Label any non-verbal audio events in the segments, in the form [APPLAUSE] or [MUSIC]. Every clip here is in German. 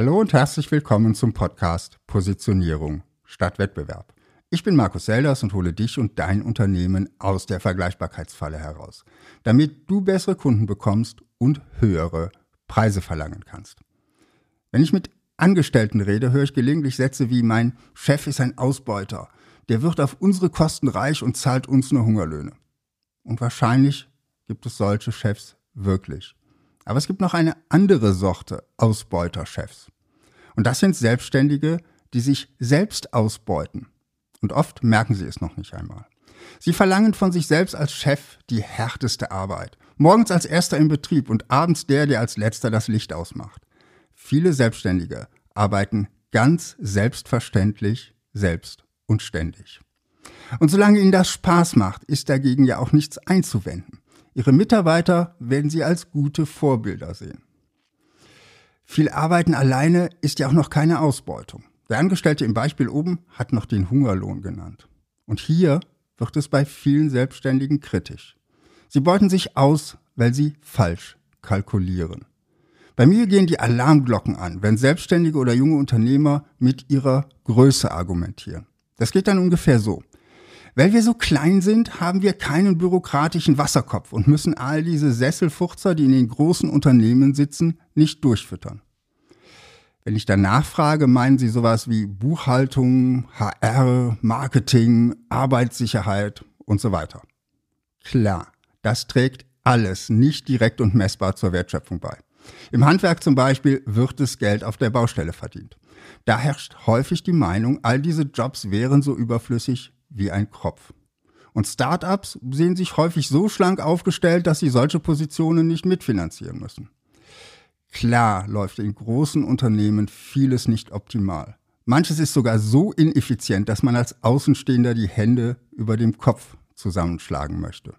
Hallo und herzlich willkommen zum Podcast Positionierung statt Wettbewerb. Ich bin Markus Selders und hole dich und dein Unternehmen aus der Vergleichbarkeitsfalle heraus, damit du bessere Kunden bekommst und höhere Preise verlangen kannst. Wenn ich mit Angestellten rede, höre ich gelegentlich Sätze wie mein Chef ist ein Ausbeuter, der wird auf unsere Kosten reich und zahlt uns nur Hungerlöhne. Und wahrscheinlich gibt es solche Chefs wirklich. Aber es gibt noch eine andere Sorte Ausbeuterchefs. Und das sind Selbstständige, die sich selbst ausbeuten. Und oft merken sie es noch nicht einmal. Sie verlangen von sich selbst als Chef die härteste Arbeit. Morgens als erster im Betrieb und abends der, der als letzter das Licht ausmacht. Viele Selbstständige arbeiten ganz selbstverständlich selbst und ständig. Und solange ihnen das Spaß macht, ist dagegen ja auch nichts einzuwenden. Ihre Mitarbeiter werden Sie als gute Vorbilder sehen. Viel Arbeiten alleine ist ja auch noch keine Ausbeutung. Der Angestellte im Beispiel oben hat noch den Hungerlohn genannt. Und hier wird es bei vielen Selbstständigen kritisch. Sie beuten sich aus, weil sie falsch kalkulieren. Bei mir gehen die Alarmglocken an, wenn Selbstständige oder junge Unternehmer mit ihrer Größe argumentieren. Das geht dann ungefähr so. Weil wir so klein sind, haben wir keinen bürokratischen Wasserkopf und müssen all diese Sesselfurzer, die in den großen Unternehmen sitzen, nicht durchfüttern. Wenn ich danach frage, meinen Sie sowas wie Buchhaltung, HR, Marketing, Arbeitssicherheit und so weiter. Klar, das trägt alles nicht direkt und messbar zur Wertschöpfung bei. Im Handwerk zum Beispiel wird das Geld auf der Baustelle verdient. Da herrscht häufig die Meinung, all diese Jobs wären so überflüssig wie ein Kropf. Und Startups sehen sich häufig so schlank aufgestellt, dass sie solche Positionen nicht mitfinanzieren müssen. Klar läuft in großen Unternehmen vieles nicht optimal. Manches ist sogar so ineffizient, dass man als Außenstehender die Hände über dem Kopf zusammenschlagen möchte.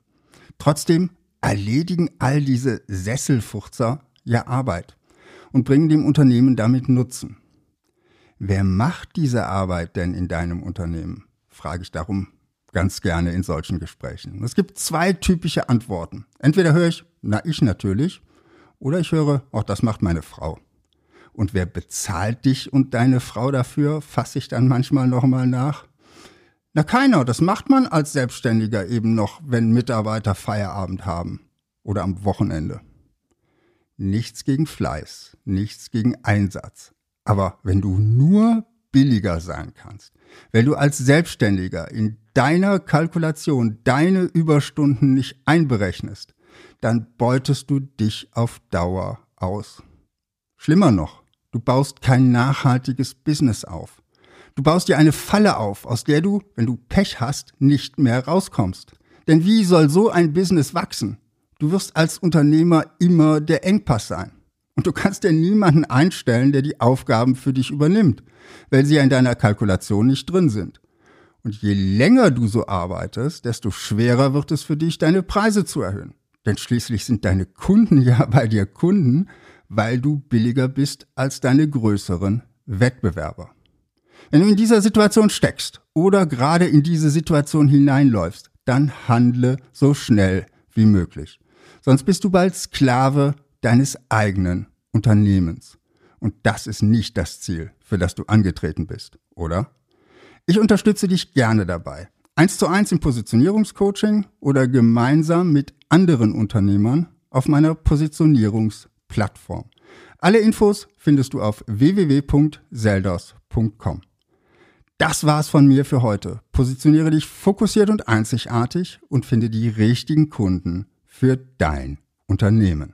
Trotzdem erledigen all diese Sesselfurzer ja Arbeit und bringen dem Unternehmen damit Nutzen. Wer macht diese Arbeit denn in deinem Unternehmen? Frage ich darum ganz gerne in solchen Gesprächen. Es gibt zwei typische Antworten. Entweder höre ich, na ich natürlich, oder ich höre, auch das macht meine Frau. Und wer bezahlt dich und deine Frau dafür, fasse ich dann manchmal nochmal nach. Na keiner, das macht man als Selbstständiger eben noch, wenn Mitarbeiter Feierabend haben oder am Wochenende. Nichts gegen Fleiß, nichts gegen Einsatz. Aber wenn du nur billiger sein kannst. Wenn du als Selbstständiger in deiner Kalkulation deine Überstunden nicht einberechnest, dann beutest du dich auf Dauer aus. Schlimmer noch, du baust kein nachhaltiges Business auf. Du baust dir eine Falle auf, aus der du, wenn du Pech hast, nicht mehr rauskommst. Denn wie soll so ein Business wachsen? Du wirst als Unternehmer immer der Engpass sein. Und du kannst dir niemanden einstellen, der die Aufgaben für dich übernimmt, weil sie ja in deiner Kalkulation nicht drin sind. Und je länger du so arbeitest, desto schwerer wird es für dich, deine Preise zu erhöhen. Denn schließlich sind deine Kunden [LAUGHS] ja bei dir Kunden, weil du billiger bist als deine größeren Wettbewerber. Wenn du in dieser Situation steckst oder gerade in diese Situation hineinläufst, dann handle so schnell wie möglich. Sonst bist du bald Sklave deines eigenen Unternehmens. Und das ist nicht das Ziel, für das du angetreten bist, oder? Ich unterstütze dich gerne dabei. Eins zu eins im Positionierungscoaching oder gemeinsam mit anderen Unternehmern auf meiner Positionierungsplattform. Alle Infos findest du auf www.seldos.com. Das war's von mir für heute. Positioniere dich fokussiert und einzigartig und finde die richtigen Kunden für dein Unternehmen.